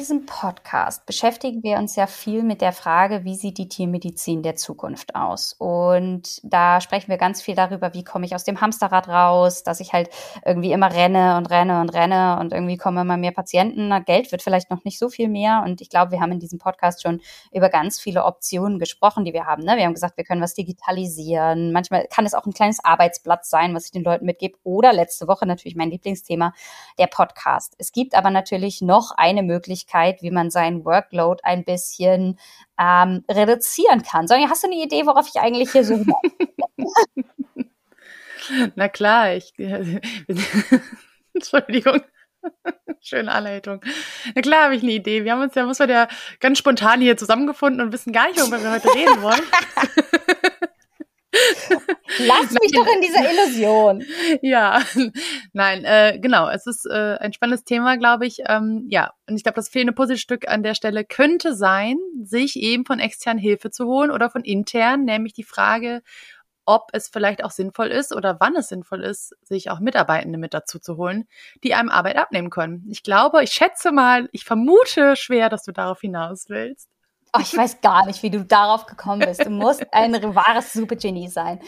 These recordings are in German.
diesem Podcast beschäftigen wir uns ja viel mit der Frage, wie sieht die Tiermedizin der Zukunft aus? Und da sprechen wir ganz viel darüber, wie komme ich aus dem Hamsterrad raus, dass ich halt irgendwie immer renne und renne und renne und irgendwie kommen immer mehr Patienten. Na, Geld wird vielleicht noch nicht so viel mehr. Und ich glaube, wir haben in diesem Podcast schon über ganz viele Optionen gesprochen, die wir haben. Ne? Wir haben gesagt, wir können was digitalisieren. Manchmal kann es auch ein kleines Arbeitsplatz sein, was ich den Leuten mitgebe. Oder letzte Woche natürlich mein Lieblingsthema, der Podcast. Es gibt aber natürlich noch eine Möglichkeit, wie man seinen Workload ein bisschen ähm, reduzieren kann. Sonja, hast du eine Idee, worauf ich eigentlich hier suche? Na klar, ich. Entschuldigung. Schöne Anleitung. Na klar habe ich eine Idee. Wir haben uns ja, muss man ja ganz spontan hier zusammengefunden und wissen gar nicht, worüber wir heute reden wollen. Lass mich doch in dieser Illusion. Ja, nein, äh, genau. Es ist äh, ein spannendes Thema, glaube ich. Ähm, ja, und ich glaube, das fehlende Puzzlestück an der Stelle könnte sein, sich eben von extern Hilfe zu holen oder von intern, nämlich die Frage, ob es vielleicht auch sinnvoll ist oder wann es sinnvoll ist, sich auch Mitarbeitende mit dazu zu holen, die einem Arbeit abnehmen können. Ich glaube, ich schätze mal, ich vermute schwer, dass du darauf hinaus willst. Oh, ich weiß gar nicht, wie du darauf gekommen bist. Du musst ein wahres Supergenie sein.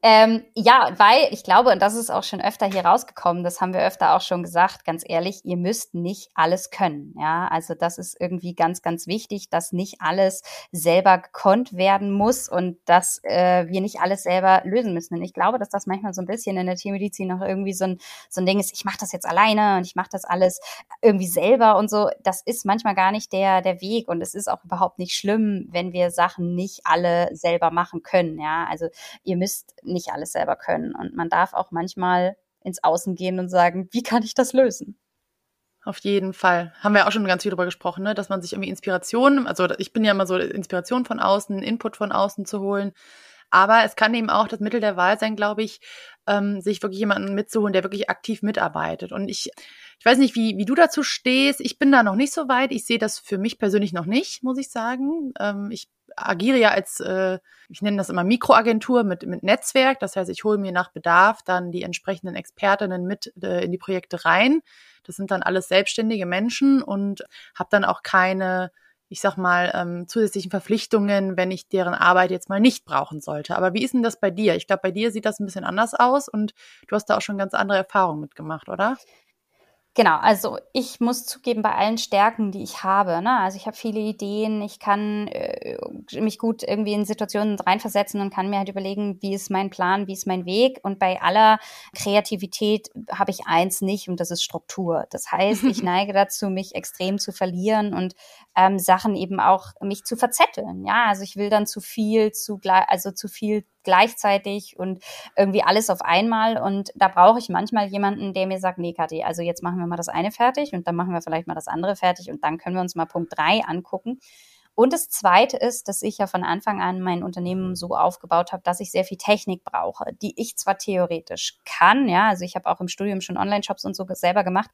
Ähm, ja, weil ich glaube, und das ist auch schon öfter hier rausgekommen, das haben wir öfter auch schon gesagt, ganz ehrlich, ihr müsst nicht alles können. Ja, also das ist irgendwie ganz, ganz wichtig, dass nicht alles selber gekonnt werden muss und dass äh, wir nicht alles selber lösen müssen. Und ich glaube, dass das manchmal so ein bisschen in der Tiermedizin noch irgendwie so ein, so ein Ding ist, ich mache das jetzt alleine und ich mache das alles irgendwie selber und so. Das ist manchmal gar nicht der, der Weg und es ist auch überhaupt nicht schlimm, wenn wir Sachen nicht alle selber machen können. Ja, also ihr müsst nicht alles selber können. Und man darf auch manchmal ins Außen gehen und sagen, wie kann ich das lösen? Auf jeden Fall. Haben wir auch schon ganz viel darüber gesprochen, ne? dass man sich irgendwie Inspiration, also ich bin ja immer so Inspiration von außen, Input von außen zu holen. Aber es kann eben auch das Mittel der Wahl sein, glaube ich, ähm, sich wirklich jemanden mitzuholen, der wirklich aktiv mitarbeitet. Und ich, ich weiß nicht, wie, wie du dazu stehst. Ich bin da noch nicht so weit. Ich sehe das für mich persönlich noch nicht, muss ich sagen. Ähm, ich agiere ja als, äh, ich nenne das immer Mikroagentur mit, mit Netzwerk. Das heißt, ich hole mir nach Bedarf dann die entsprechenden Expertinnen mit äh, in die Projekte rein. Das sind dann alles selbstständige Menschen und habe dann auch keine ich sag mal, ähm, zusätzlichen Verpflichtungen, wenn ich deren Arbeit jetzt mal nicht brauchen sollte. Aber wie ist denn das bei dir? Ich glaube, bei dir sieht das ein bisschen anders aus und du hast da auch schon ganz andere Erfahrungen mitgemacht, oder? Genau, also ich muss zugeben, bei allen Stärken, die ich habe, ne, also ich habe viele Ideen, ich kann äh, mich gut irgendwie in Situationen reinversetzen und kann mir halt überlegen, wie ist mein Plan, wie ist mein Weg. Und bei aller Kreativität habe ich eins nicht und das ist Struktur. Das heißt, ich neige dazu, mich extrem zu verlieren und ähm, Sachen eben auch mich zu verzetteln. Ja, also ich will dann zu viel, zu also zu viel gleichzeitig und irgendwie alles auf einmal. Und da brauche ich manchmal jemanden, der mir sagt, nee, Kathi, also jetzt machen wir mal das eine fertig und dann machen wir vielleicht mal das andere fertig und dann können wir uns mal Punkt drei angucken. Und das Zweite ist, dass ich ja von Anfang an mein Unternehmen so aufgebaut habe, dass ich sehr viel Technik brauche, die ich zwar theoretisch kann, ja, also ich habe auch im Studium schon Online-Shops und so selber gemacht,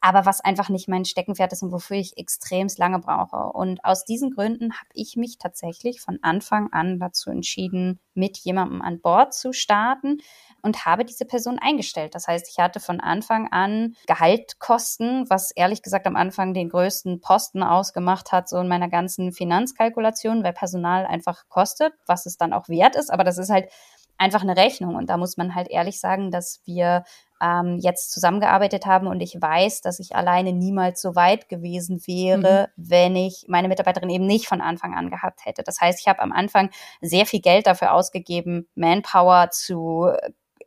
aber was einfach nicht mein Steckenpferd ist und wofür ich extremst lange brauche. Und aus diesen Gründen habe ich mich tatsächlich von Anfang an dazu entschieden, mit jemandem an Bord zu starten und habe diese Person eingestellt. Das heißt, ich hatte von Anfang an Gehaltkosten, was ehrlich gesagt am Anfang den größten Posten ausgemacht hat, so in meiner ganzen Finanzkalkulation, weil Personal einfach kostet, was es dann auch wert ist. Aber das ist halt einfach eine Rechnung. Und da muss man halt ehrlich sagen, dass wir ähm, jetzt zusammengearbeitet haben und ich weiß, dass ich alleine niemals so weit gewesen wäre, mhm. wenn ich meine Mitarbeiterin eben nicht von Anfang an gehabt hätte. Das heißt, ich habe am Anfang sehr viel Geld dafür ausgegeben, Manpower zu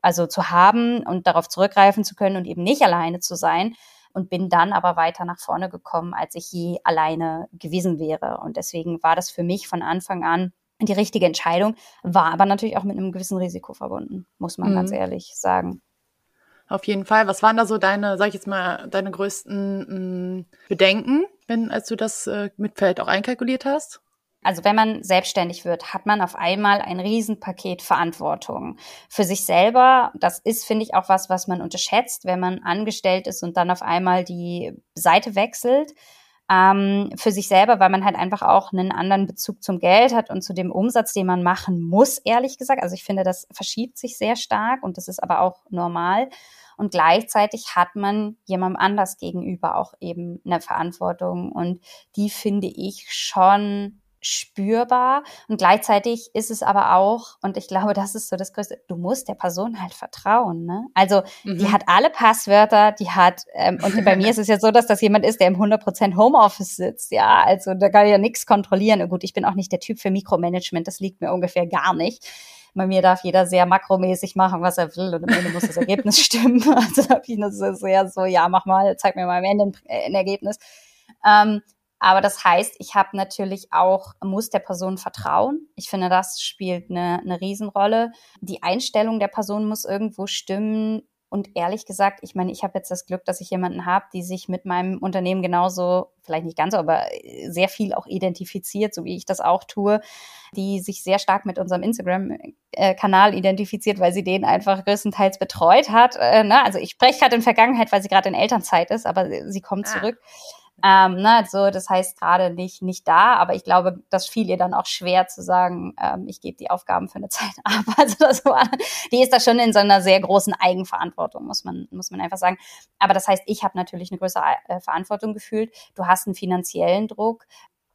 also zu haben und darauf zurückgreifen zu können und eben nicht alleine zu sein und bin dann aber weiter nach vorne gekommen, als ich je alleine gewesen wäre. Und deswegen war das für mich von Anfang an die richtige Entscheidung, war aber natürlich auch mit einem gewissen Risiko verbunden, muss man mhm. ganz ehrlich sagen. Auf jeden Fall. Was waren da so deine, sag ich jetzt mal, deine größten mh, mm, Bedenken, wenn, als du das äh, mit vielleicht auch einkalkuliert hast? Also wenn man selbstständig wird, hat man auf einmal ein Riesenpaket Verantwortung für sich selber. Das ist, finde ich, auch was, was man unterschätzt, wenn man angestellt ist und dann auf einmal die Seite wechselt. Ähm, für sich selber, weil man halt einfach auch einen anderen Bezug zum Geld hat und zu dem Umsatz, den man machen muss, ehrlich gesagt. Also ich finde, das verschiebt sich sehr stark und das ist aber auch normal. Und gleichzeitig hat man jemandem anders gegenüber auch eben eine Verantwortung. Und die finde ich schon spürbar und gleichzeitig ist es aber auch, und ich glaube, das ist so das Größte, du musst der Person halt vertrauen. Ne? Also mhm. die hat alle Passwörter, die hat, ähm, und bei mir ist es ja so, dass das jemand ist, der im 100% Homeoffice sitzt, ja, also da kann ich ja nichts kontrollieren. Und gut, ich bin auch nicht der Typ für Mikromanagement, das liegt mir ungefähr gar nicht. Bei mir darf jeder sehr makromäßig machen, was er will und am Ende muss das Ergebnis stimmen. Also da habe ich das sehr so, ja, mach mal, zeig mir mal am Ende ein, ein Ergebnis. Ähm, aber das heißt, ich habe natürlich auch, muss der Person vertrauen. Ich finde, das spielt eine, eine Riesenrolle. Die Einstellung der Person muss irgendwo stimmen. Und ehrlich gesagt, ich meine, ich habe jetzt das Glück, dass ich jemanden habe, die sich mit meinem Unternehmen genauso, vielleicht nicht ganz, aber sehr viel auch identifiziert, so wie ich das auch tue, die sich sehr stark mit unserem Instagram-Kanal identifiziert, weil sie den einfach größtenteils betreut hat. Äh, ne? Also ich spreche gerade in Vergangenheit, weil sie gerade in Elternzeit ist, aber sie kommt ah. zurück. Ähm, ne, also das heißt gerade nicht, nicht da, aber ich glaube, das fiel ihr dann auch schwer zu sagen, ähm, ich gebe die Aufgaben für eine Zeit ab. Also das war, die ist da schon in so einer sehr großen Eigenverantwortung, muss man, muss man einfach sagen. Aber das heißt, ich habe natürlich eine größere äh, Verantwortung gefühlt. Du hast einen finanziellen Druck.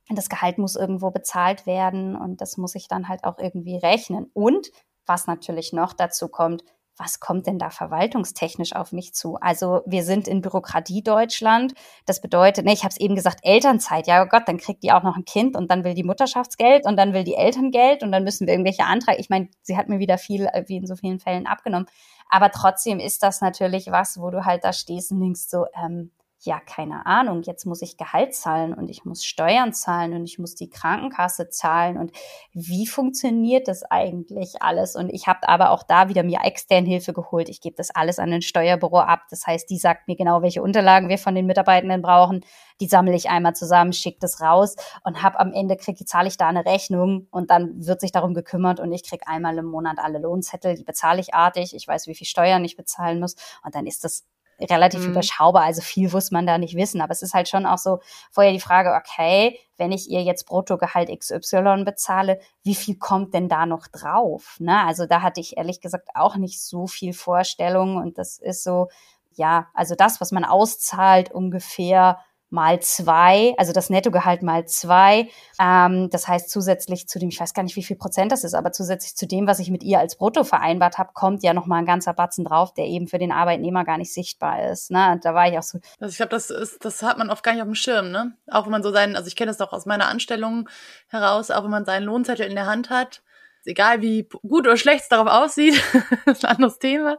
Das Gehalt muss irgendwo bezahlt werden und das muss ich dann halt auch irgendwie rechnen. Und was natürlich noch dazu kommt, was kommt denn da verwaltungstechnisch auf mich zu? Also wir sind in Bürokratie Deutschland. Das bedeutet, ne, ich habe es eben gesagt, Elternzeit. Ja oh Gott, dann kriegt die auch noch ein Kind und dann will die Mutterschaftsgeld und dann will die Eltern Geld und dann müssen wir irgendwelche Anträge. Ich meine, sie hat mir wieder viel, äh, wie in so vielen Fällen, abgenommen. Aber trotzdem ist das natürlich was, wo du halt da stehst und denkst so, ähm, ja, keine Ahnung, jetzt muss ich Gehalt zahlen und ich muss Steuern zahlen und ich muss die Krankenkasse zahlen und wie funktioniert das eigentlich alles? Und ich habe aber auch da wieder mir extern Hilfe geholt. Ich gebe das alles an ein Steuerbüro ab. Das heißt, die sagt mir genau, welche Unterlagen wir von den Mitarbeitenden brauchen. Die sammle ich einmal zusammen, schicke das raus und habe am Ende kriege zahle ich da eine Rechnung und dann wird sich darum gekümmert und ich kriege einmal im Monat alle Lohnzettel, die bezahle ich artig. Ich weiß, wie viel Steuern ich bezahlen muss und dann ist das relativ mhm. überschaubar, also viel muss man da nicht wissen. Aber es ist halt schon auch so vorher die Frage, okay, wenn ich ihr jetzt Bruttogehalt XY bezahle, wie viel kommt denn da noch drauf? Ne? Also da hatte ich ehrlich gesagt auch nicht so viel Vorstellung und das ist so, ja, also das, was man auszahlt, ungefähr mal zwei, also das Nettogehalt mal zwei. Ähm, das heißt zusätzlich zu dem, ich weiß gar nicht, wie viel Prozent das ist, aber zusätzlich zu dem, was ich mit ihr als Brutto vereinbart habe, kommt ja noch mal ein ganzer Batzen drauf, der eben für den Arbeitnehmer gar nicht sichtbar ist. Ne? Da war ich auch so. Also ich glaube, das ist, das hat man oft gar nicht auf dem Schirm, ne? Auch wenn man so seinen, also ich kenne das doch aus meiner Anstellung heraus, auch wenn man seinen Lohnzettel in der Hand hat, egal wie gut oder schlecht es darauf aussieht, ist ein anderes Thema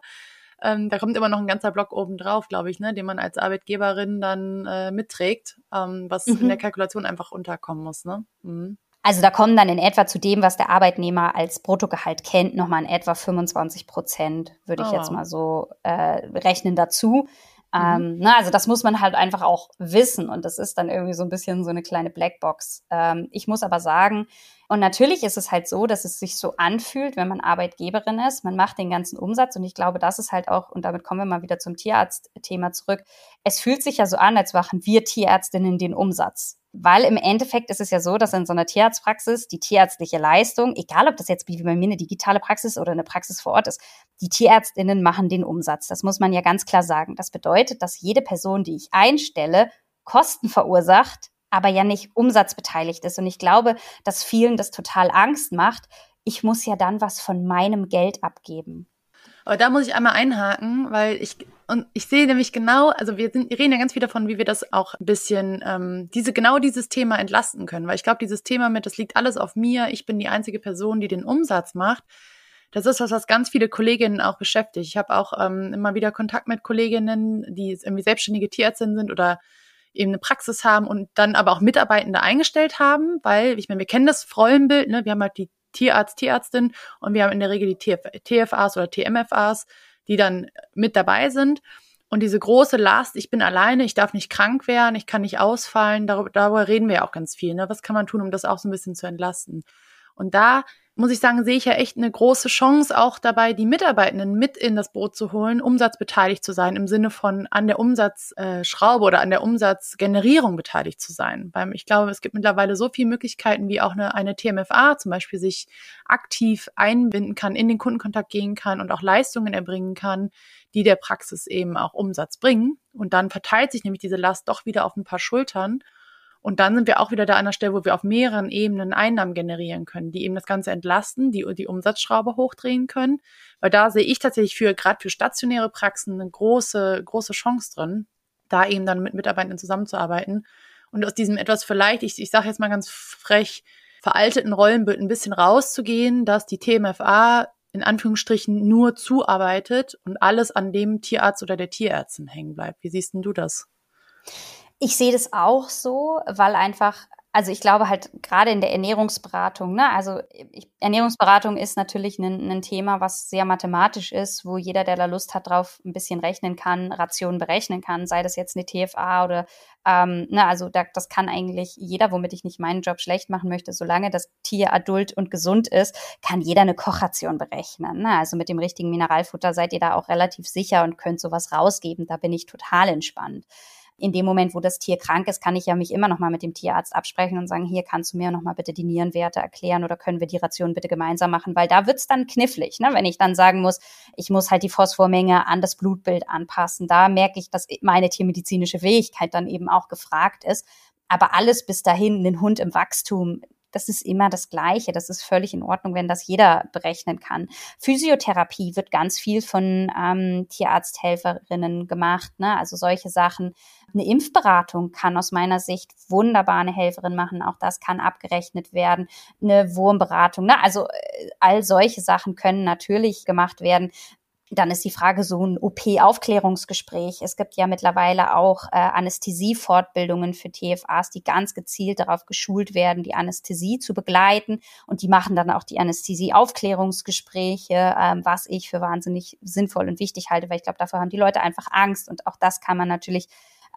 ähm, da kommt immer noch ein ganzer Block oben drauf, glaube ich, ne, den man als Arbeitgeberin dann äh, mitträgt, ähm, was mhm. in der Kalkulation einfach unterkommen muss. Ne? Mhm. Also da kommen dann in etwa zu dem, was der Arbeitnehmer als Bruttogehalt kennt, nochmal in etwa 25 Prozent, würde ich oh. jetzt mal so äh, rechnen dazu. Mhm. Ähm, na, also das muss man halt einfach auch wissen und das ist dann irgendwie so ein bisschen so eine kleine Blackbox. Ähm, ich muss aber sagen, und natürlich ist es halt so, dass es sich so anfühlt, wenn man Arbeitgeberin ist. Man macht den ganzen Umsatz und ich glaube, das ist halt auch, und damit kommen wir mal wieder zum Tierarzt-Thema zurück. Es fühlt sich ja so an, als machen wir Tierärztinnen den Umsatz. Weil im Endeffekt ist es ja so, dass in so einer Tierarztpraxis die tierärztliche Leistung, egal ob das jetzt wie bei mir eine digitale Praxis oder eine Praxis vor Ort ist, die Tierärztinnen machen den Umsatz. Das muss man ja ganz klar sagen. Das bedeutet, dass jede Person, die ich einstelle, Kosten verursacht, aber ja nicht umsatzbeteiligt ist. Und ich glaube, dass vielen das total Angst macht. Ich muss ja dann was von meinem Geld abgeben. Aber da muss ich einmal einhaken, weil ich und ich sehe nämlich genau, also wir, sind, wir reden ja ganz viel davon, wie wir das auch ein bisschen ähm, diese genau dieses Thema entlasten können, weil ich glaube, dieses Thema mit, das liegt alles auf mir, ich bin die einzige Person, die den Umsatz macht. Das ist was, was ganz viele Kolleginnen auch beschäftigt. Ich habe auch ähm, immer wieder Kontakt mit Kolleginnen, die irgendwie selbstständige Tierärztinnen sind oder eben eine Praxis haben und dann aber auch Mitarbeitende eingestellt haben, weil, ich meine, wir kennen das Rollenbild, ne? wir haben halt die Tierarzt, Tierärztin und wir haben in der Regel die TF TFAs oder TMFAs, die dann mit dabei sind. Und diese große Last, ich bin alleine, ich darf nicht krank werden, ich kann nicht ausfallen, darüber, darüber reden wir ja auch ganz viel. Ne? Was kann man tun, um das auch so ein bisschen zu entlasten? Und da muss ich sagen, sehe ich ja echt eine große Chance auch dabei, die Mitarbeitenden mit in das Boot zu holen, umsatzbeteiligt zu sein, im Sinne von an der Umsatzschraube oder an der Umsatzgenerierung beteiligt zu sein. Weil ich glaube, es gibt mittlerweile so viele Möglichkeiten, wie auch eine, eine TMFA zum Beispiel sich aktiv einbinden kann, in den Kundenkontakt gehen kann und auch Leistungen erbringen kann, die der Praxis eben auch Umsatz bringen. Und dann verteilt sich nämlich diese Last doch wieder auf ein paar Schultern. Und dann sind wir auch wieder da an der Stelle, wo wir auf mehreren Ebenen Einnahmen generieren können, die eben das Ganze entlasten, die die Umsatzschraube hochdrehen können. Weil da sehe ich tatsächlich für, gerade für stationäre Praxen, eine große, große Chance drin, da eben dann mit Mitarbeitenden zusammenzuarbeiten. Und aus diesem etwas vielleicht, ich, ich sage jetzt mal ganz frech, veralteten Rollenbild ein bisschen rauszugehen, dass die TMFA in Anführungsstrichen nur zuarbeitet und alles an dem Tierarzt oder der Tierärztin hängen bleibt. Wie siehst denn du das? Ich sehe das auch so, weil einfach also ich glaube halt gerade in der Ernährungsberatung, ne, also ich, Ernährungsberatung ist natürlich ein, ein, Thema, was sehr mathematisch ist, wo jeder, der da Lust hat, drauf ein bisschen rechnen kann, Rationen berechnen kann, sei das jetzt eine TFA oder, ähm, ne, also da, das kann eigentlich jeder, womit ich nicht meinen Job schlecht machen möchte, solange das Tier adult und gesund ist, kann jeder eine Kochration berechnen. Ne? Also mit dem richtigen Mineralfutter seid ihr da auch relativ sicher und könnt sowas rausgeben. Da bin ich total entspannt in dem Moment, wo das Tier krank ist, kann ich ja mich immer noch mal mit dem Tierarzt absprechen und sagen, hier kannst du mir noch mal bitte die Nierenwerte erklären oder können wir die Ration bitte gemeinsam machen, weil da wird's dann knifflig, ne? wenn ich dann sagen muss, ich muss halt die Phosphormenge an das Blutbild anpassen. Da merke ich, dass meine tiermedizinische Fähigkeit dann eben auch gefragt ist. Aber alles bis dahin, den Hund im Wachstum, das ist immer das Gleiche. Das ist völlig in Ordnung, wenn das jeder berechnen kann. Physiotherapie wird ganz viel von ähm, Tierarzthelferinnen gemacht, ne? also solche Sachen. Eine Impfberatung kann aus meiner Sicht wunderbar eine Helferin machen. Auch das kann abgerechnet werden. Eine Wurmberatung, ne? also äh, all solche Sachen können natürlich gemacht werden. Dann ist die Frage so ein OP-Aufklärungsgespräch. Es gibt ja mittlerweile auch äh, Anästhesie-Fortbildungen für TFAs, die ganz gezielt darauf geschult werden, die Anästhesie zu begleiten. Und die machen dann auch die Anästhesie-Aufklärungsgespräche, ähm, was ich für wahnsinnig sinnvoll und wichtig halte, weil ich glaube, dafür haben die Leute einfach Angst. Und auch das kann man natürlich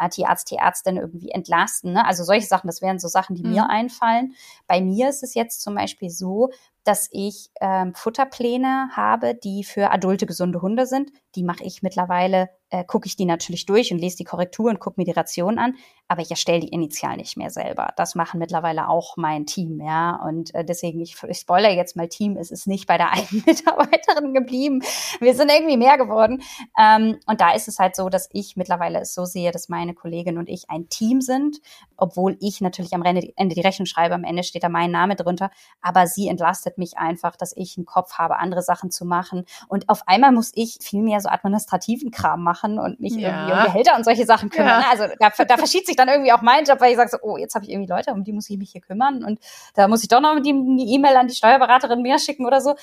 äh, Tierarzt, Tierärztin irgendwie entlasten. Ne? Also solche Sachen, das wären so Sachen, die mhm. mir einfallen. Bei mir ist es jetzt zum Beispiel so, dass ich ähm, Futterpläne habe, die für adulte gesunde Hunde sind. Die mache ich mittlerweile äh, gucke ich die natürlich durch und lese die Korrektur und gucke mir die Ration an, aber ich erstelle die initial nicht mehr selber. Das machen mittlerweile auch mein Team, ja. Und äh, deswegen, ich, ich spoiler jetzt mal Team, es ist nicht bei der einen Mitarbeiterin geblieben. Wir sind irgendwie mehr geworden. Ähm, und da ist es halt so, dass ich mittlerweile es so sehe, dass meine Kollegin und ich ein Team sind, obwohl ich natürlich am Ende die Rechnung schreibe, am Ende steht da mein Name drunter, aber sie entlastet mich einfach, dass ich einen Kopf habe, andere Sachen zu machen. Und auf einmal muss ich viel mehr so administrativen Kram machen machen und mich ja. irgendwie um Gehälter und solche Sachen kümmern. Ja. Also da, da verschiebt sich dann irgendwie auch mein Job, weil ich sage so, oh, jetzt habe ich irgendwie Leute, um die muss ich mich hier kümmern und da muss ich doch noch die E-Mail an die Steuerberaterin mehr schicken oder so.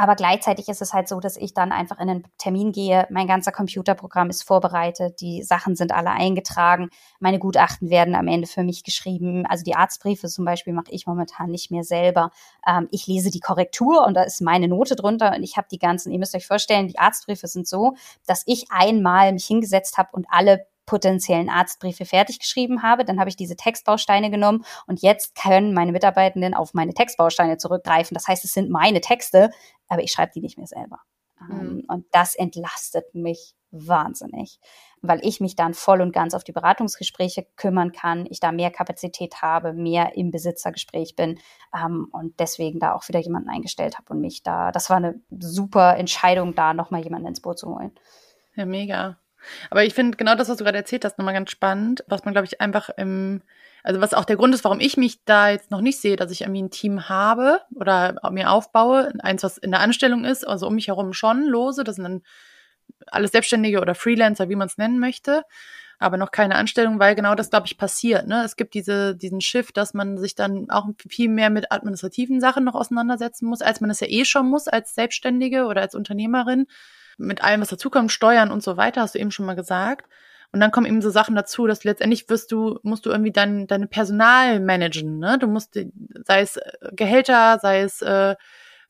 Aber gleichzeitig ist es halt so, dass ich dann einfach in einen Termin gehe. Mein ganzer Computerprogramm ist vorbereitet. Die Sachen sind alle eingetragen. Meine Gutachten werden am Ende für mich geschrieben. Also die Arztbriefe zum Beispiel mache ich momentan nicht mehr selber. Ähm, ich lese die Korrektur und da ist meine Note drunter und ich habe die ganzen, ihr müsst euch vorstellen, die Arztbriefe sind so, dass ich einmal mich hingesetzt habe und alle potenziellen Arztbriefe fertig geschrieben habe. Dann habe ich diese Textbausteine genommen und jetzt können meine Mitarbeitenden auf meine Textbausteine zurückgreifen. Das heißt, es sind meine Texte, aber ich schreibe die nicht mehr selber. Mhm. Und das entlastet mich wahnsinnig, weil ich mich dann voll und ganz auf die Beratungsgespräche kümmern kann, ich da mehr Kapazität habe, mehr im Besitzergespräch bin ähm, und deswegen da auch wieder jemanden eingestellt habe und mich da, das war eine super Entscheidung, da nochmal jemanden ins Boot zu holen. Ja, mega. Aber ich finde genau das, was du gerade erzählt hast, nochmal ganz spannend, was man, glaube ich, einfach im, also was auch der Grund ist, warum ich mich da jetzt noch nicht sehe, dass ich irgendwie ein Team habe oder mir aufbaue, eins, was in der Anstellung ist, also um mich herum schon lose, das sind dann alles Selbstständige oder Freelancer, wie man es nennen möchte, aber noch keine Anstellung, weil genau das, glaube ich, passiert. Ne? Es gibt diese, diesen Shift, dass man sich dann auch viel mehr mit administrativen Sachen noch auseinandersetzen muss, als man es ja eh schon muss als Selbstständige oder als Unternehmerin mit allem, was dazukommt, Steuern und so weiter, hast du eben schon mal gesagt. Und dann kommen eben so Sachen dazu, dass letztendlich wirst du, musst du irgendwie dein, deine Personal managen, ne? Du musst, sei es äh, Gehälter, sei es äh,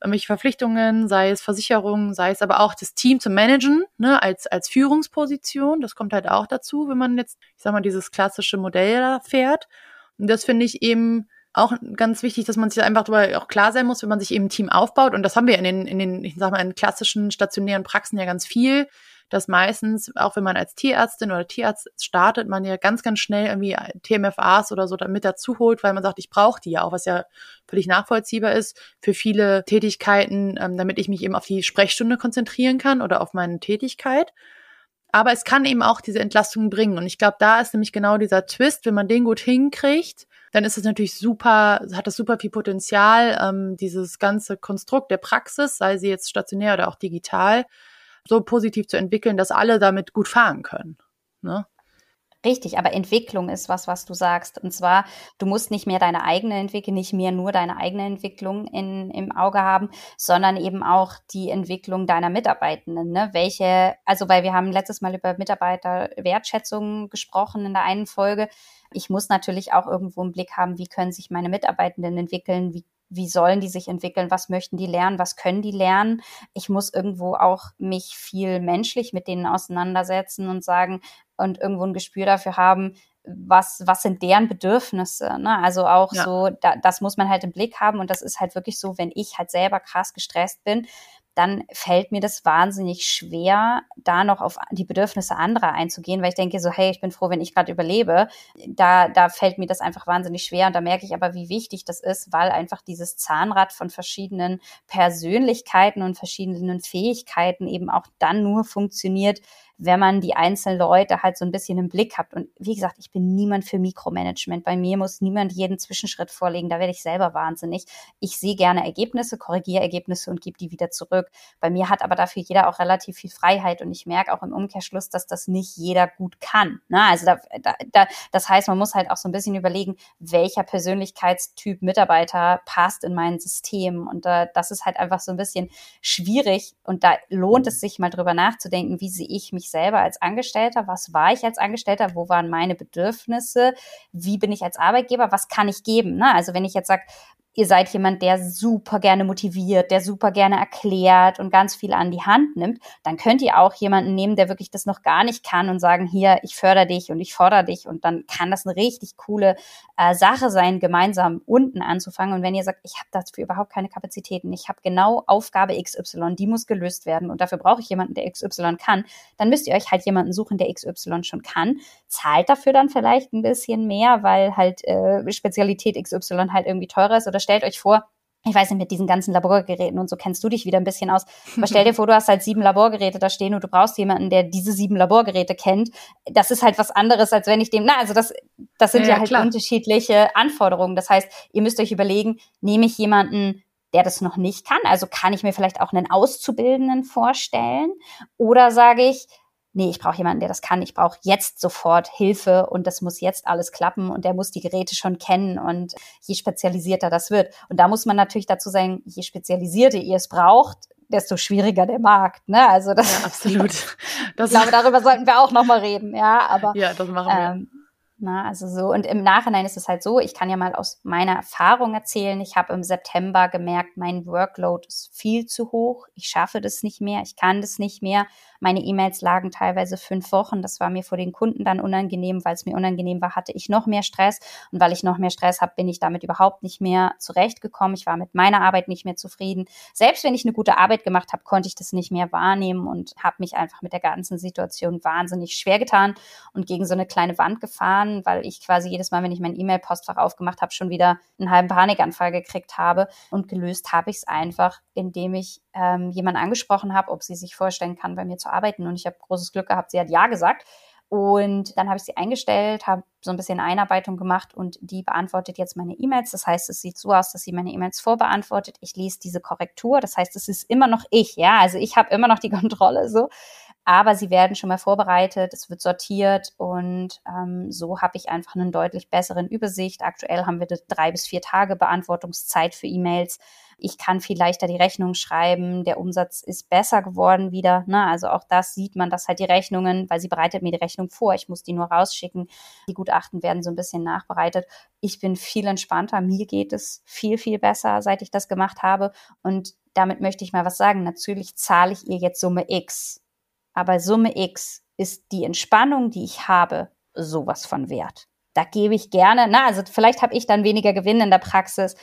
irgendwelche Verpflichtungen, sei es Versicherungen, sei es aber auch das Team zu managen, ne, als, als Führungsposition. Das kommt halt auch dazu, wenn man jetzt, ich sag mal, dieses klassische Modell da fährt. Und das finde ich eben auch ganz wichtig, dass man sich einfach darüber auch klar sein muss, wenn man sich eben ein Team aufbaut. Und das haben wir in den, in den, ich sag mal, in klassischen stationären Praxen ja ganz viel dass meistens, auch wenn man als Tierärztin oder Tierarzt startet, man ja ganz, ganz schnell irgendwie TMFAs oder so damit dazu holt, weil man sagt, ich brauche die ja auch, was ja völlig nachvollziehbar ist für viele Tätigkeiten, ähm, damit ich mich eben auf die Sprechstunde konzentrieren kann oder auf meine Tätigkeit. Aber es kann eben auch diese Entlastung bringen. Und ich glaube, da ist nämlich genau dieser Twist, wenn man den gut hinkriegt, dann ist es natürlich super, hat das super viel Potenzial, ähm, dieses ganze Konstrukt der Praxis, sei sie jetzt stationär oder auch digital, so positiv zu entwickeln, dass alle damit gut fahren können. Ne? Richtig, aber Entwicklung ist was, was du sagst. Und zwar, du musst nicht mehr deine eigene Entwicklung, nicht mehr nur deine eigene Entwicklung in, im Auge haben, sondern eben auch die Entwicklung deiner Mitarbeitenden. Ne? Welche, also weil wir haben letztes Mal über Mitarbeiterwertschätzung gesprochen in der einen Folge. Ich muss natürlich auch irgendwo einen Blick haben, wie können sich meine Mitarbeitenden entwickeln, wie wie sollen die sich entwickeln, was möchten die lernen, was können die lernen. Ich muss irgendwo auch mich viel menschlich mit denen auseinandersetzen und sagen und irgendwo ein Gespür dafür haben, was, was sind deren Bedürfnisse? Ne? Also auch ja. so, da, das muss man halt im Blick haben und das ist halt wirklich so, wenn ich halt selber krass gestresst bin, dann fällt mir das wahnsinnig schwer, da noch auf die Bedürfnisse anderer einzugehen, weil ich denke so, hey, ich bin froh, wenn ich gerade überlebe. Da, da fällt mir das einfach wahnsinnig schwer und da merke ich aber, wie wichtig das ist, weil einfach dieses Zahnrad von verschiedenen Persönlichkeiten und verschiedenen Fähigkeiten eben auch dann nur funktioniert, wenn man die einzelnen Leute halt so ein bisschen im Blick hat. Und wie gesagt, ich bin niemand für Mikromanagement. Bei mir muss niemand jeden Zwischenschritt vorlegen. Da werde ich selber wahnsinnig. Ich sehe gerne Ergebnisse, korrigiere Ergebnisse und gebe die wieder zurück. Bei mir hat aber dafür jeder auch relativ viel Freiheit. Und ich merke auch im Umkehrschluss, dass das nicht jeder gut kann. Ne? Also da, da, da, das heißt, man muss halt auch so ein bisschen überlegen, welcher Persönlichkeitstyp Mitarbeiter passt in mein System. Und äh, das ist halt einfach so ein bisschen schwierig. Und da lohnt es sich mal drüber nachzudenken, wie sehe ich mich selber als Angestellter, was war ich als Angestellter, wo waren meine Bedürfnisse, wie bin ich als Arbeitgeber, was kann ich geben. Ne? Also wenn ich jetzt sage, ihr seid jemand, der super gerne motiviert, der super gerne erklärt und ganz viel an die Hand nimmt, dann könnt ihr auch jemanden nehmen, der wirklich das noch gar nicht kann und sagen, hier, ich fördere dich und ich fordere dich und dann kann das eine richtig coole äh, Sache sein, gemeinsam unten anzufangen. Und wenn ihr sagt, ich habe dafür überhaupt keine Kapazitäten, ich habe genau Aufgabe XY, die muss gelöst werden und dafür brauche ich jemanden, der XY kann, dann müsst ihr euch halt jemanden suchen, der XY schon kann, zahlt dafür dann vielleicht ein bisschen mehr, weil halt äh, Spezialität XY halt irgendwie teurer ist oder stellt euch vor, ich weiß nicht, mit diesen ganzen Laborgeräten und so kennst du dich wieder ein bisschen aus. Aber stell dir vor, du hast halt sieben Laborgeräte da stehen und du brauchst jemanden, der diese sieben Laborgeräte kennt. Das ist halt was anderes, als wenn ich dem, na, also das, das sind ja, ja halt klar. unterschiedliche Anforderungen. Das heißt, ihr müsst euch überlegen, nehme ich jemanden, der das noch nicht kann? Also kann ich mir vielleicht auch einen Auszubildenden vorstellen? Oder sage ich, nee, ich brauche jemanden, der das kann. Ich brauche jetzt sofort Hilfe und das muss jetzt alles klappen und der muss die Geräte schon kennen und je spezialisierter das wird. Und da muss man natürlich dazu sagen, je spezialisierter ihr es braucht, desto schwieriger der Markt. Ne? Also das, ja, absolut. Das ich glaube, darüber sollten wir auch noch mal reden. Ja, aber ja, das machen wir. Ähm, na, also so, und im Nachhinein ist es halt so, ich kann ja mal aus meiner Erfahrung erzählen. Ich habe im September gemerkt, mein Workload ist viel zu hoch. Ich schaffe das nicht mehr, ich kann das nicht mehr. Meine E-Mails lagen teilweise fünf Wochen. Das war mir vor den Kunden dann unangenehm, weil es mir unangenehm war, hatte ich noch mehr Stress. Und weil ich noch mehr Stress habe, bin ich damit überhaupt nicht mehr zurechtgekommen. Ich war mit meiner Arbeit nicht mehr zufrieden. Selbst wenn ich eine gute Arbeit gemacht habe, konnte ich das nicht mehr wahrnehmen und habe mich einfach mit der ganzen Situation wahnsinnig schwer getan und gegen so eine kleine Wand gefahren, weil ich quasi jedes Mal, wenn ich mein E-Mail-Postfach aufgemacht habe, schon wieder einen halben Panikanfall gekriegt habe. Und gelöst habe ich es einfach, indem ich ähm, jemanden angesprochen habe, ob sie sich vorstellen kann, bei mir zu arbeiten. Und ich habe großes Glück gehabt, sie hat ja gesagt. Und dann habe ich sie eingestellt, habe so ein bisschen Einarbeitung gemacht und die beantwortet jetzt meine E-Mails. Das heißt, es sieht so aus, dass sie meine E-Mails vorbeantwortet. Ich lese diese Korrektur. Das heißt, es ist immer noch ich, ja. Also ich habe immer noch die Kontrolle so. Aber sie werden schon mal vorbereitet, es wird sortiert und ähm, so habe ich einfach einen deutlich besseren Übersicht. Aktuell haben wir drei bis vier Tage Beantwortungszeit für E-Mails. Ich kann viel leichter die Rechnung schreiben. Der Umsatz ist besser geworden wieder. Ne? Also auch das sieht man, dass halt die Rechnungen, weil sie bereitet mir die Rechnung vor. Ich muss die nur rausschicken. Die Gutachten werden so ein bisschen nachbereitet. Ich bin viel entspannter. Mir geht es viel, viel besser, seit ich das gemacht habe. Und damit möchte ich mal was sagen. Natürlich zahle ich ihr jetzt Summe X. Aber Summe X ist die Entspannung, die ich habe, sowas von wert. Da gebe ich gerne, na, also vielleicht habe ich dann weniger Gewinn in der Praxis,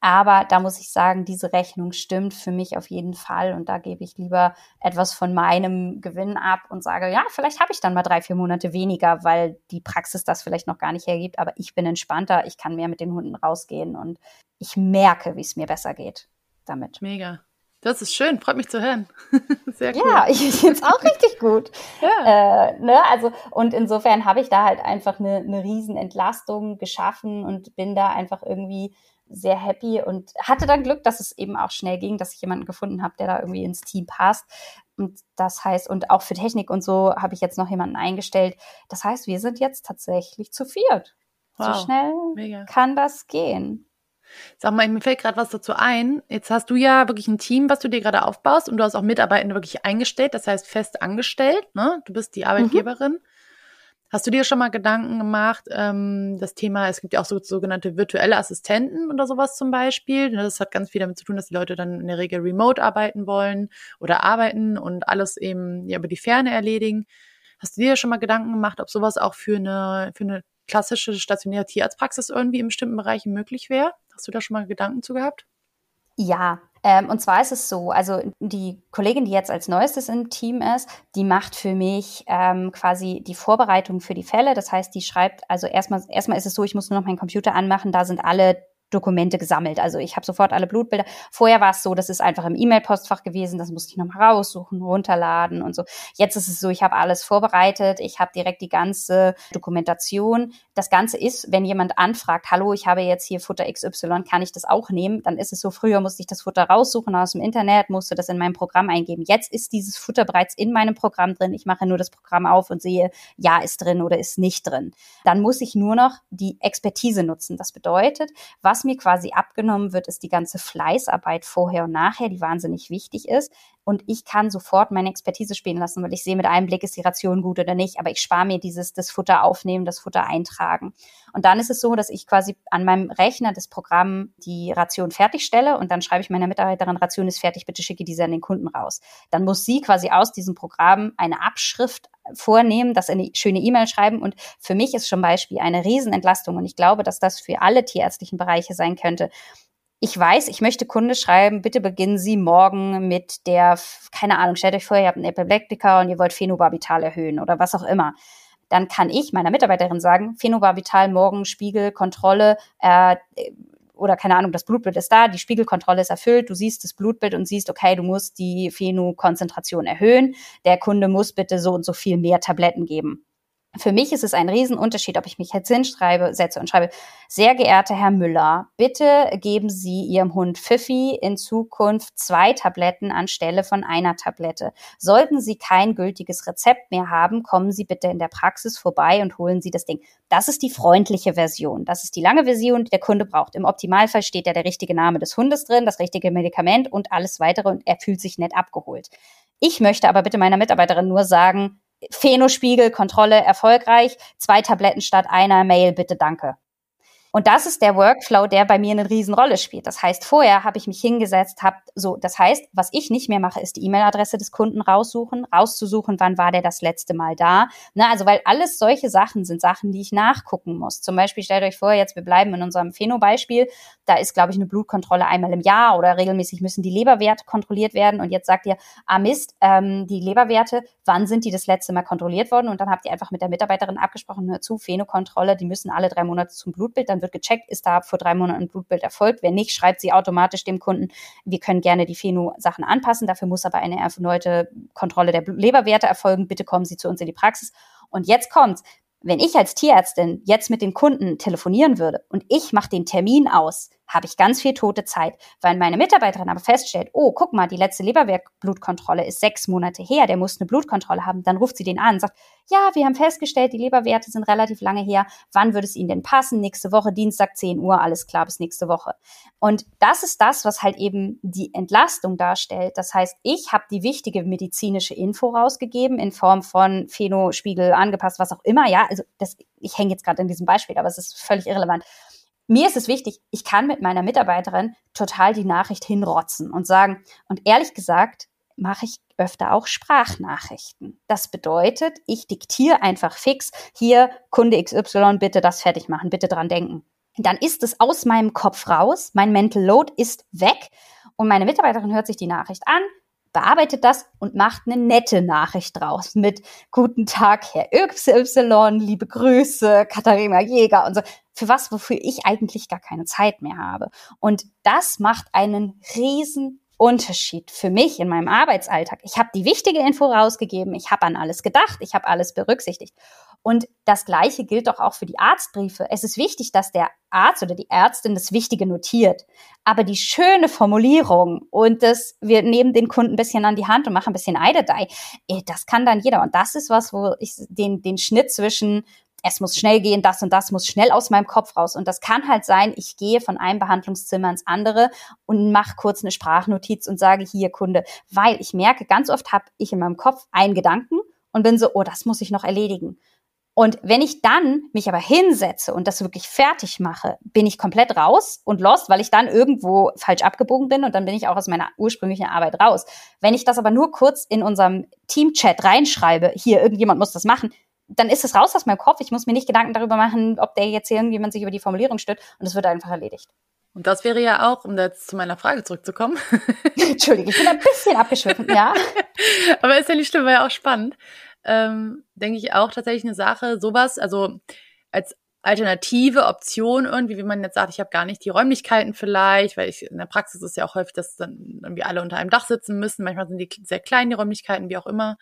aber da muss ich sagen, diese Rechnung stimmt für mich auf jeden Fall. Und da gebe ich lieber etwas von meinem Gewinn ab und sage, ja, vielleicht habe ich dann mal drei, vier Monate weniger, weil die Praxis das vielleicht noch gar nicht hergibt. Aber ich bin entspannter, ich kann mehr mit den Hunden rausgehen und ich merke, wie es mir besser geht damit. Mega. Das ist schön, freut mich zu hören. Sehr cool. Ja, ich finde es auch richtig gut. Ja. Äh, ne, also, und insofern habe ich da halt einfach eine, eine riesen Entlastung geschaffen und bin da einfach irgendwie sehr happy und hatte dann Glück, dass es eben auch schnell ging, dass ich jemanden gefunden habe, der da irgendwie ins Team passt. Und das heißt, und auch für Technik und so habe ich jetzt noch jemanden eingestellt. Das heißt, wir sind jetzt tatsächlich zu viert. Wow. So schnell Mega. kann das gehen. Sag mal, mir fällt gerade was dazu ein. Jetzt hast du ja wirklich ein Team, was du dir gerade aufbaust und du hast auch Mitarbeitende wirklich eingestellt, das heißt fest angestellt. Ne? Du bist die mhm. Arbeitgeberin. Mhm. Hast du dir schon mal Gedanken gemacht, ähm, das Thema, es gibt ja auch so sogenannte virtuelle Assistenten oder sowas zum Beispiel. Das hat ganz viel damit zu tun, dass die Leute dann in der Regel remote arbeiten wollen oder arbeiten und alles eben ja, über die Ferne erledigen. Hast du dir schon mal Gedanken gemacht, ob sowas auch für eine, für eine klassische stationäre Tierarztpraxis irgendwie in bestimmten Bereichen möglich wäre? Hast du da schon mal Gedanken zu gehabt? Ja, ähm, und zwar ist es so, also die Kollegin, die jetzt als neuestes im Team ist, die macht für mich ähm, quasi die Vorbereitung für die Fälle. Das heißt, die schreibt, also erstmal, erstmal ist es so, ich muss nur noch meinen Computer anmachen, da sind alle Dokumente gesammelt. Also ich habe sofort alle Blutbilder. Vorher war es so, das ist einfach im E-Mail-Postfach gewesen, das musste ich nochmal raussuchen, runterladen und so. Jetzt ist es so, ich habe alles vorbereitet, ich habe direkt die ganze Dokumentation. Das Ganze ist, wenn jemand anfragt, hallo, ich habe jetzt hier Futter XY, kann ich das auch nehmen? Dann ist es so, früher musste ich das Futter raussuchen aus dem Internet, musste das in meinem Programm eingeben. Jetzt ist dieses Futter bereits in meinem Programm drin. Ich mache nur das Programm auf und sehe, ja, ist drin oder ist nicht drin. Dann muss ich nur noch die Expertise nutzen. Das bedeutet, was was mir quasi abgenommen wird, ist die ganze Fleißarbeit vorher und nachher, die wahnsinnig wichtig ist. Und ich kann sofort meine Expertise spielen lassen, weil ich sehe mit einem Blick, ist die Ration gut oder nicht. Aber ich spare mir dieses, das Futter aufnehmen, das Futter eintragen. Und dann ist es so, dass ich quasi an meinem Rechner das Programm die Ration fertigstelle und dann schreibe ich meiner Mitarbeiterin, Ration ist fertig, bitte schicke diese an den Kunden raus. Dann muss sie quasi aus diesem Programm eine Abschrift vornehmen, das eine schöne E-Mail schreiben. Und für mich ist zum Beispiel eine Riesenentlastung. Und ich glaube, dass das für alle tierärztlichen Bereiche sein könnte. Ich weiß, ich möchte Kunde schreiben, bitte beginnen Sie morgen mit der, keine Ahnung, stellt euch vor, ihr habt einen Epileptiker und ihr wollt Phenobarbital erhöhen oder was auch immer dann kann ich meiner Mitarbeiterin sagen, Phenobarbital morgen Spiegel, Kontrolle, äh, oder keine Ahnung, das Blutbild ist da, die Spiegelkontrolle ist erfüllt, du siehst das Blutbild und siehst, okay, du musst die Phenokonzentration erhöhen, der Kunde muss bitte so und so viel mehr Tabletten geben. Für mich ist es ein Riesenunterschied, ob ich mich jetzt hinschreibe, setze und schreibe, sehr geehrter Herr Müller, bitte geben Sie Ihrem Hund Pfiffi in Zukunft zwei Tabletten anstelle von einer Tablette. Sollten Sie kein gültiges Rezept mehr haben, kommen Sie bitte in der Praxis vorbei und holen Sie das Ding. Das ist die freundliche Version. Das ist die lange Version, die der Kunde braucht. Im Optimalfall steht ja der richtige Name des Hundes drin, das richtige Medikament und alles weitere und er fühlt sich nett abgeholt. Ich möchte aber bitte meiner Mitarbeiterin nur sagen, Phenospiegel, Kontrolle erfolgreich, zwei Tabletten statt einer, Mail, bitte danke. Und das ist der Workflow, der bei mir eine Riesenrolle spielt. Das heißt, vorher habe ich mich hingesetzt, habe so, das heißt, was ich nicht mehr mache, ist die E-Mail-Adresse des Kunden raussuchen, rauszusuchen, wann war der das letzte Mal da. Na, also weil alles solche Sachen sind Sachen, die ich nachgucken muss. Zum Beispiel stellt euch vor, jetzt wir bleiben in unserem Pheno-Beispiel, da ist, glaube ich, eine Blutkontrolle einmal im Jahr oder regelmäßig müssen die Leberwerte kontrolliert werden. Und jetzt sagt ihr, ah Mist, ähm, die Leberwerte, wann sind die das letzte Mal kontrolliert worden? Und dann habt ihr einfach mit der Mitarbeiterin abgesprochen, hör zu, Phenokontrolle, die müssen alle drei Monate zum Blutbild, dann wird gecheckt, ist da vor drei Monaten ein Blutbild erfolgt. Wenn nicht, schreibt sie automatisch dem Kunden, wir können gerne die Pheno-Sachen anpassen. Dafür muss aber eine erneute Kontrolle der Leberwerte erfolgen. Bitte kommen Sie zu uns in die Praxis. Und jetzt kommt's. Wenn ich als Tierärztin jetzt mit den Kunden telefonieren würde und ich mache den Termin aus, habe ich ganz viel tote Zeit. Weil meine Mitarbeiterin aber feststellt, oh, guck mal, die letzte Leberwertblutkontrolle ist sechs Monate her, der muss eine Blutkontrolle haben. Dann ruft sie den an und sagt, ja, wir haben festgestellt, die Leberwerte sind relativ lange her. Wann würde es Ihnen denn passen? Nächste Woche, Dienstag, 10 Uhr, alles klar, bis nächste Woche. Und das ist das, was halt eben die Entlastung darstellt. Das heißt, ich habe die wichtige medizinische Info rausgegeben in Form von Phenospiegel angepasst, was auch immer. Ja, also das, ich hänge jetzt gerade in diesem Beispiel, aber es ist völlig irrelevant mir ist es wichtig, ich kann mit meiner Mitarbeiterin total die Nachricht hinrotzen und sagen, und ehrlich gesagt, mache ich öfter auch Sprachnachrichten. Das bedeutet, ich diktiere einfach fix, hier Kunde XY, bitte das fertig machen, bitte dran denken. Dann ist es aus meinem Kopf raus, mein Mental Load ist weg und meine Mitarbeiterin hört sich die Nachricht an, bearbeitet das und macht eine nette Nachricht draus mit Guten Tag, Herr XY, liebe Grüße, Katharina Jäger und so. Für was, wofür ich eigentlich gar keine Zeit mehr habe. Und das macht einen riesen Unterschied für mich in meinem Arbeitsalltag. Ich habe die wichtige Info rausgegeben, ich habe an alles gedacht, ich habe alles berücksichtigt. Und das Gleiche gilt doch auch für die Arztbriefe. Es ist wichtig, dass der Arzt oder die Ärztin das Wichtige notiert. Aber die schöne Formulierung und das, wir nehmen den Kunden ein bisschen an die Hand und machen ein bisschen Eidedei, eh, das kann dann jeder. Und das ist was, wo ich den, den Schnitt zwischen es muss schnell gehen, das und das muss schnell aus meinem Kopf raus. Und das kann halt sein, ich gehe von einem Behandlungszimmer ins andere und mache kurz eine Sprachnotiz und sage hier Kunde, weil ich merke, ganz oft habe ich in meinem Kopf einen Gedanken und bin so, oh, das muss ich noch erledigen. Und wenn ich dann mich aber hinsetze und das wirklich fertig mache, bin ich komplett raus und lost, weil ich dann irgendwo falsch abgebogen bin und dann bin ich auch aus meiner ursprünglichen Arbeit raus. Wenn ich das aber nur kurz in unserem Teamchat reinschreibe, hier irgendjemand muss das machen, dann ist es raus aus meinem Kopf. Ich muss mir nicht Gedanken darüber machen, ob der jetzt hier irgendjemand sich über die Formulierung stört und es wird einfach erledigt. Und das wäre ja auch, um jetzt zu meiner Frage zurückzukommen. Entschuldige, ich bin ein bisschen abgeschwiffen, ja. Aber ist ja nicht schlimm, war ja auch spannend. Ähm, denke ich auch tatsächlich eine Sache, sowas, also als alternative Option irgendwie, wie man jetzt sagt, ich habe gar nicht die Räumlichkeiten vielleicht, weil ich in der Praxis ist ja auch häufig, dass dann irgendwie alle unter einem Dach sitzen müssen. Manchmal sind die sehr klein, die Räumlichkeiten, wie auch immer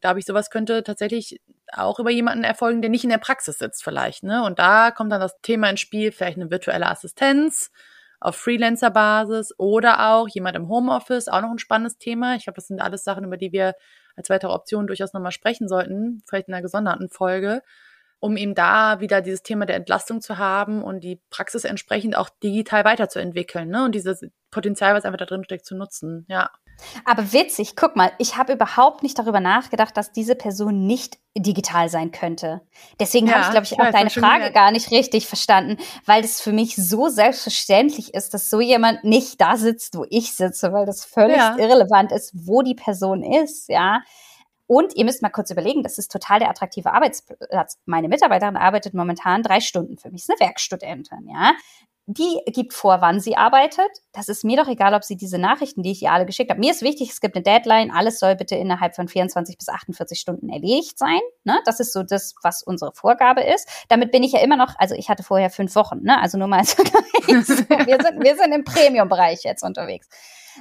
glaube ich, sowas könnte tatsächlich auch über jemanden erfolgen, der nicht in der Praxis sitzt vielleicht. Ne? Und da kommt dann das Thema ins Spiel, vielleicht eine virtuelle Assistenz auf Freelancer-Basis oder auch jemand im Homeoffice, auch noch ein spannendes Thema. Ich glaube, das sind alles Sachen, über die wir als weitere Option durchaus nochmal sprechen sollten, vielleicht in einer gesonderten Folge, um eben da wieder dieses Thema der Entlastung zu haben und die Praxis entsprechend auch digital weiterzuentwickeln ne? und dieses Potenzial, was einfach da drin steckt, zu nutzen. Ja. Aber witzig, guck mal, ich habe überhaupt nicht darüber nachgedacht, dass diese Person nicht digital sein könnte. Deswegen ja, habe ich, glaube ich, auch deine Frage gar nicht richtig verstanden, weil das für mich so selbstverständlich ist, dass so jemand nicht da sitzt, wo ich sitze, weil das völlig ja. irrelevant ist, wo die Person ist, ja. Und ihr müsst mal kurz überlegen, das ist total der attraktive Arbeitsplatz. Meine Mitarbeiterin arbeitet momentan drei Stunden für mich, ist eine Werkstudentin, ja die gibt vor, wann sie arbeitet. Das ist mir doch egal, ob sie diese Nachrichten, die ich ihr alle geschickt habe. Mir ist wichtig, es gibt eine Deadline. Alles soll bitte innerhalb von 24 bis 48 Stunden erledigt sein. Ne? Das ist so das, was unsere Vorgabe ist. Damit bin ich ja immer noch, also ich hatte vorher fünf Wochen, ne? also nur mal als wir, sind, wir sind im Premium-Bereich jetzt unterwegs.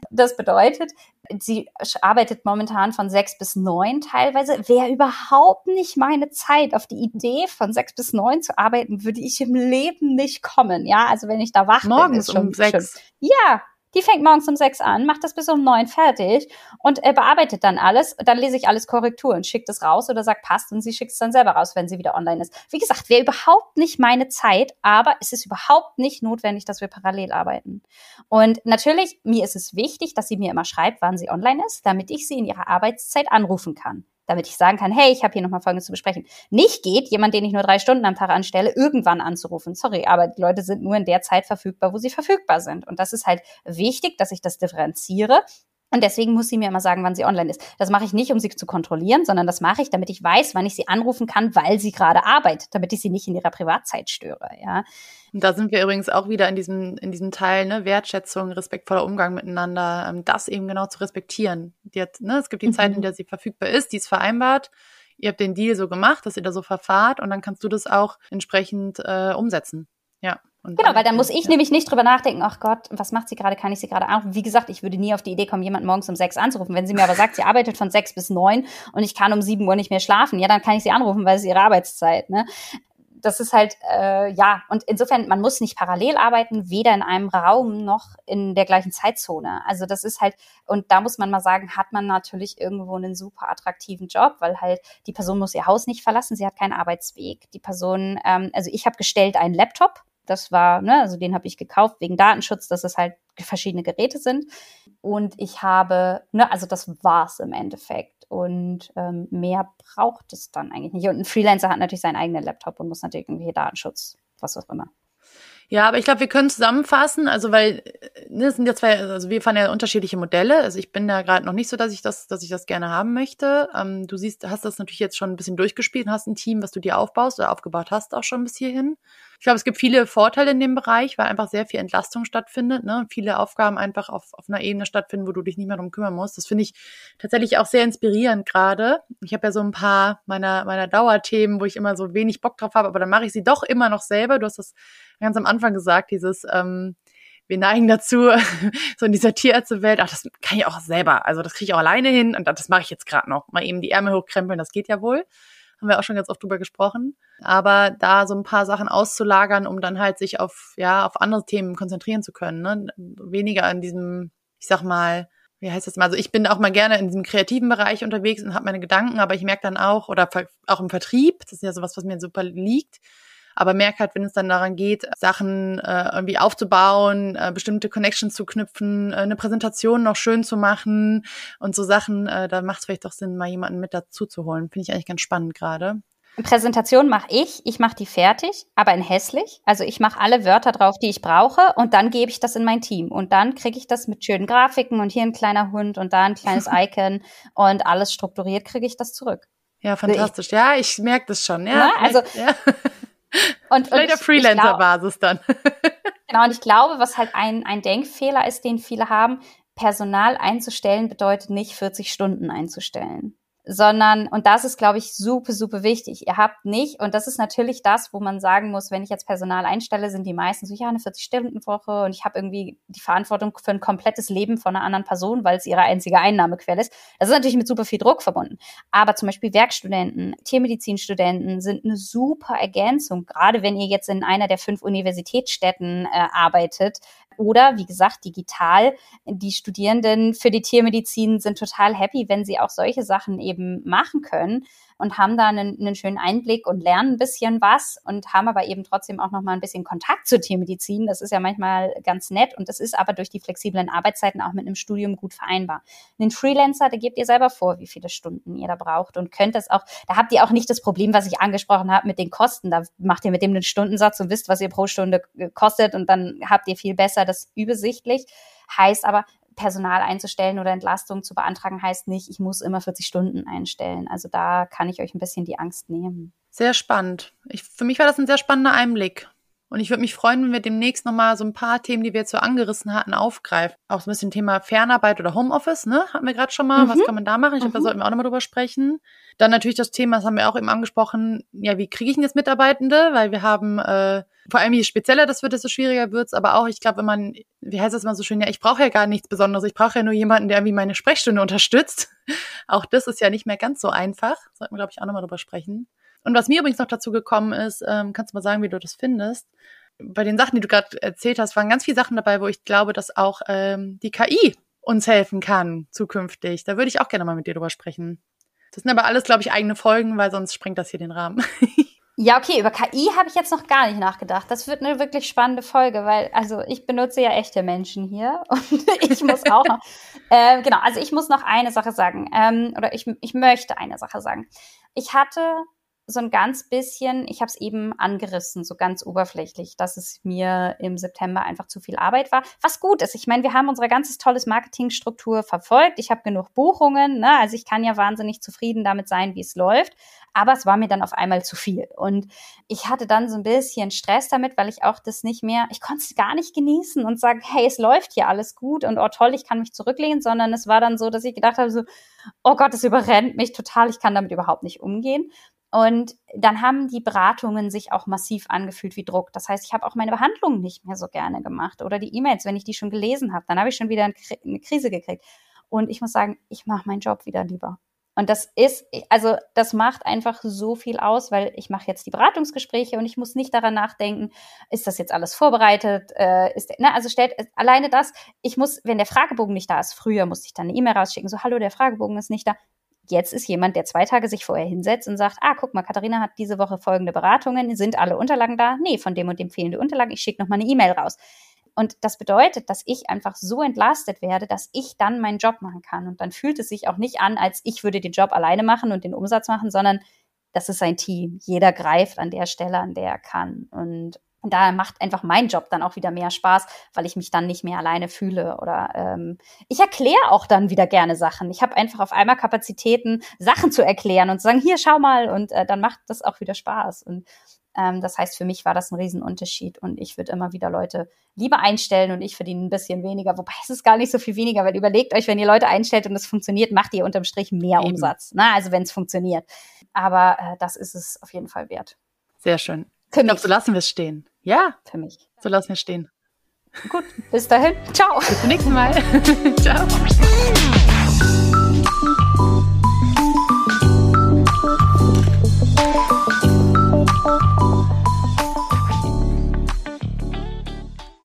Das bedeutet, sie arbeitet momentan von sechs bis neun teilweise. Wäre überhaupt nicht meine Zeit. Auf die Idee, von sechs bis neun zu arbeiten, würde ich im Leben nicht kommen. Ja, also wenn ich da wach Morgens bin. Morgens um sechs. Schon, ja, die fängt morgens um sechs an, macht das bis um neun fertig und äh, bearbeitet dann alles. Dann lese ich alles Korrektur und schickt es raus oder sagt passt und sie schickt es dann selber raus, wenn sie wieder online ist. Wie gesagt, wäre überhaupt nicht meine Zeit, aber es ist überhaupt nicht notwendig, dass wir parallel arbeiten. Und natürlich, mir ist es wichtig, dass sie mir immer schreibt, wann sie online ist, damit ich sie in ihrer Arbeitszeit anrufen kann damit ich sagen kann, hey, ich habe hier nochmal Folgendes zu besprechen. Nicht geht, jemand, den ich nur drei Stunden am Tag anstelle, irgendwann anzurufen. Sorry, aber die Leute sind nur in der Zeit verfügbar, wo sie verfügbar sind. Und das ist halt wichtig, dass ich das differenziere. Und deswegen muss sie mir immer sagen, wann sie online ist. Das mache ich nicht, um sie zu kontrollieren, sondern das mache ich, damit ich weiß, wann ich sie anrufen kann, weil sie gerade arbeitet, damit ich sie nicht in ihrer Privatzeit störe. Ja. Und da sind wir übrigens auch wieder in diesem, in diesem Teil, ne, Wertschätzung, respektvoller Umgang miteinander, ähm, das eben genau zu respektieren. Die hat, ne, es gibt die mhm. Zeit, in der sie verfügbar ist, die ist vereinbart. Ihr habt den Deal so gemacht, dass ihr da so verfahrt und dann kannst du das auch entsprechend äh, umsetzen. Ja. Und genau, weil dann muss ich ja. nämlich nicht drüber nachdenken, ach Gott, was macht sie gerade, kann ich sie gerade anrufen? Wie gesagt, ich würde nie auf die Idee kommen, jemanden morgens um sechs anzurufen. Wenn sie mir aber sagt, sie arbeitet von sechs bis neun und ich kann um sieben Uhr nicht mehr schlafen, ja, dann kann ich sie anrufen, weil es ihre Arbeitszeit, ne? das ist halt, äh, ja, und insofern, man muss nicht parallel arbeiten, weder in einem Raum noch in der gleichen Zeitzone. Also das ist halt, und da muss man mal sagen, hat man natürlich irgendwo einen super attraktiven Job, weil halt die Person muss ihr Haus nicht verlassen, sie hat keinen Arbeitsweg. Die Person, ähm, also ich habe gestellt einen Laptop, das war, ne, also den habe ich gekauft wegen Datenschutz, dass es halt verschiedene Geräte sind. Und ich habe, ne, also das war's im Endeffekt. Und ähm, mehr braucht es dann eigentlich nicht. Und ein Freelancer hat natürlich seinen eigenen Laptop und muss natürlich irgendwie Datenschutz, was auch immer. Ja, aber ich glaube, wir können zusammenfassen, also weil ne, sind ja zwei, also wir fahren ja unterschiedliche Modelle. Also ich bin da gerade noch nicht so, dass ich das, dass ich das gerne haben möchte. Ähm, du siehst, hast das natürlich jetzt schon ein bisschen durchgespielt und hast ein Team, was du dir aufbaust oder aufgebaut hast, auch schon bis hierhin. Ich glaube, es gibt viele Vorteile in dem Bereich, weil einfach sehr viel Entlastung stattfindet, ne? Viele Aufgaben einfach auf, auf einer Ebene stattfinden, wo du dich nicht mehr drum kümmern musst. Das finde ich tatsächlich auch sehr inspirierend gerade. Ich habe ja so ein paar meiner, meiner Dauerthemen, wo ich immer so wenig Bock drauf habe, aber dann mache ich sie doch immer noch selber. Du hast das ganz am Anfang gesagt, dieses ähm, wir neigen dazu, so in dieser Tierärztewelt, ach, das kann ich auch selber, also das kriege ich auch alleine hin und das mache ich jetzt gerade noch. Mal eben die Ärmel hochkrempeln, das geht ja wohl haben wir auch schon ganz oft drüber gesprochen. Aber da so ein paar Sachen auszulagern, um dann halt sich auf, ja, auf andere Themen konzentrieren zu können. Ne? Weniger in diesem, ich sag mal, wie heißt das mal? Also ich bin auch mal gerne in diesem kreativen Bereich unterwegs und habe meine Gedanken, aber ich merke dann auch, oder auch im Vertrieb, das ist ja sowas, was mir super liegt, aber merke halt, wenn es dann daran geht, Sachen äh, irgendwie aufzubauen, äh, bestimmte Connections zu knüpfen, äh, eine Präsentation noch schön zu machen und so Sachen, äh, da macht es vielleicht doch Sinn, mal jemanden mit dazu zu holen. Finde ich eigentlich ganz spannend gerade. Präsentation mache ich, ich mache die fertig, aber in hässlich. Also ich mache alle Wörter drauf, die ich brauche und dann gebe ich das in mein Team und dann kriege ich das mit schönen Grafiken und hier ein kleiner Hund und da ein kleines Icon und alles strukturiert kriege ich das zurück. Ja, fantastisch. ja, ich merke das schon. Ja, Na, also ja. Und, Vielleicht auf Freelancer-Basis dann. genau, und ich glaube, was halt ein, ein Denkfehler ist, den viele haben, Personal einzustellen bedeutet nicht 40 Stunden einzustellen sondern, und das ist, glaube ich, super, super wichtig. Ihr habt nicht, und das ist natürlich das, wo man sagen muss, wenn ich jetzt Personal einstelle, sind die meisten so, ja, eine 40-Stunden-Woche und ich habe irgendwie die Verantwortung für ein komplettes Leben von einer anderen Person, weil es ihre einzige Einnahmequelle ist. Das ist natürlich mit super viel Druck verbunden. Aber zum Beispiel Werkstudenten, Tiermedizinstudenten sind eine super Ergänzung, gerade wenn ihr jetzt in einer der fünf Universitätsstädten äh, arbeitet, oder wie gesagt, digital. Die Studierenden für die Tiermedizin sind total happy, wenn sie auch solche Sachen eben machen können und haben da einen, einen schönen Einblick und lernen ein bisschen was und haben aber eben trotzdem auch noch mal ein bisschen Kontakt zur Tiermedizin. Das ist ja manchmal ganz nett und das ist aber durch die flexiblen Arbeitszeiten auch mit einem Studium gut vereinbar. Den Freelancer, da gebt ihr selber vor, wie viele Stunden ihr da braucht und könnt das auch, da habt ihr auch nicht das Problem, was ich angesprochen habe mit den Kosten. Da macht ihr mit dem einen Stundensatz und wisst, was ihr pro Stunde kostet und dann habt ihr viel besser das übersichtlich. Heißt aber, Personal einzustellen oder Entlastung zu beantragen, heißt nicht, ich muss immer 40 Stunden einstellen. Also da kann ich euch ein bisschen die Angst nehmen. Sehr spannend. Ich, für mich war das ein sehr spannender Einblick. Und ich würde mich freuen, wenn wir demnächst nochmal so ein paar Themen, die wir jetzt so angerissen hatten, aufgreifen. Auch so ein bisschen Thema Fernarbeit oder Homeoffice, ne? Hatten wir gerade schon mal. Mhm. Was kann man da machen? Ich mhm. glaube, da sollten wir auch nochmal drüber sprechen. Dann natürlich das Thema, das haben wir auch eben angesprochen, ja, wie kriege ich denn jetzt Mitarbeitende? Weil wir haben, äh, vor allem je spezieller das wird, desto schwieriger wird's. Aber auch, ich glaube, wenn man, wie heißt das immer so schön, ja, ich brauche ja gar nichts Besonderes. Ich brauche ja nur jemanden, der irgendwie meine Sprechstunde unterstützt. auch das ist ja nicht mehr ganz so einfach. Sollten wir, glaube ich, auch nochmal drüber sprechen. Und was mir übrigens noch dazu gekommen ist, ähm, kannst du mal sagen, wie du das findest? Bei den Sachen, die du gerade erzählt hast, waren ganz viele Sachen dabei, wo ich glaube, dass auch ähm, die KI uns helfen kann zukünftig. Da würde ich auch gerne mal mit dir drüber sprechen. Das sind aber alles, glaube ich, eigene Folgen, weil sonst sprengt das hier den Rahmen. Ja, okay, über KI habe ich jetzt noch gar nicht nachgedacht. Das wird eine wirklich spannende Folge, weil, also ich benutze ja echte Menschen hier und ich muss auch noch, äh, genau, also ich muss noch eine Sache sagen, ähm, oder ich, ich möchte eine Sache sagen. Ich hatte so ein ganz bisschen, ich habe es eben angerissen, so ganz oberflächlich, dass es mir im September einfach zu viel Arbeit war. Was gut ist. Ich meine, wir haben unsere ganzes tolles Marketingstruktur verfolgt. Ich habe genug Buchungen, ne? also ich kann ja wahnsinnig zufrieden damit sein, wie es läuft. Aber es war mir dann auf einmal zu viel. Und ich hatte dann so ein bisschen Stress damit, weil ich auch das nicht mehr, ich konnte es gar nicht genießen und sagen, hey, es läuft hier alles gut und oh toll, ich kann mich zurücklehnen, sondern es war dann so, dass ich gedacht habe, so, oh Gott, es überrennt mich total, ich kann damit überhaupt nicht umgehen. Und dann haben die Beratungen sich auch massiv angefühlt wie Druck. Das heißt, ich habe auch meine Behandlungen nicht mehr so gerne gemacht oder die E-Mails, wenn ich die schon gelesen habe, dann habe ich schon wieder eine Krise gekriegt. Und ich muss sagen, ich mache meinen Job wieder lieber. Und das ist, also das macht einfach so viel aus, weil ich mache jetzt die Beratungsgespräche und ich muss nicht daran nachdenken, ist das jetzt alles vorbereitet? Äh, ist, ne, also stellt alleine das, ich muss, wenn der Fragebogen nicht da ist, früher musste ich dann eine E-Mail rausschicken, so, hallo, der Fragebogen ist nicht da. Jetzt ist jemand, der zwei Tage sich vorher hinsetzt und sagt, ah, guck mal, Katharina hat diese Woche folgende Beratungen, sind alle Unterlagen da? Nee, von dem und dem fehlende Unterlagen, ich schicke nochmal eine E-Mail raus. Und das bedeutet, dass ich einfach so entlastet werde, dass ich dann meinen Job machen kann. Und dann fühlt es sich auch nicht an, als ich würde den Job alleine machen und den Umsatz machen, sondern das ist ein Team. Jeder greift an der Stelle, an der er kann. Und da macht einfach mein Job dann auch wieder mehr Spaß, weil ich mich dann nicht mehr alleine fühle. Oder ähm, ich erkläre auch dann wieder gerne Sachen. Ich habe einfach auf einmal Kapazitäten, Sachen zu erklären und zu sagen, hier, schau mal, und äh, dann macht das auch wieder Spaß. Und ähm, das heißt, für mich war das ein Riesenunterschied und ich würde immer wieder Leute lieber einstellen und ich verdiene ein bisschen weniger. Wobei es ist gar nicht so viel weniger, weil überlegt euch, wenn ihr Leute einstellt und es funktioniert, macht ihr unterm Strich mehr Eben. Umsatz. Ne? Also wenn es funktioniert. Aber äh, das ist es auf jeden Fall wert. Sehr schön. Für ich glaube, so lassen wir es stehen. Ja. Für mich. So lassen wir es stehen. Gut, bis dahin. Ciao. Bis zum nächsten Mal. Ciao.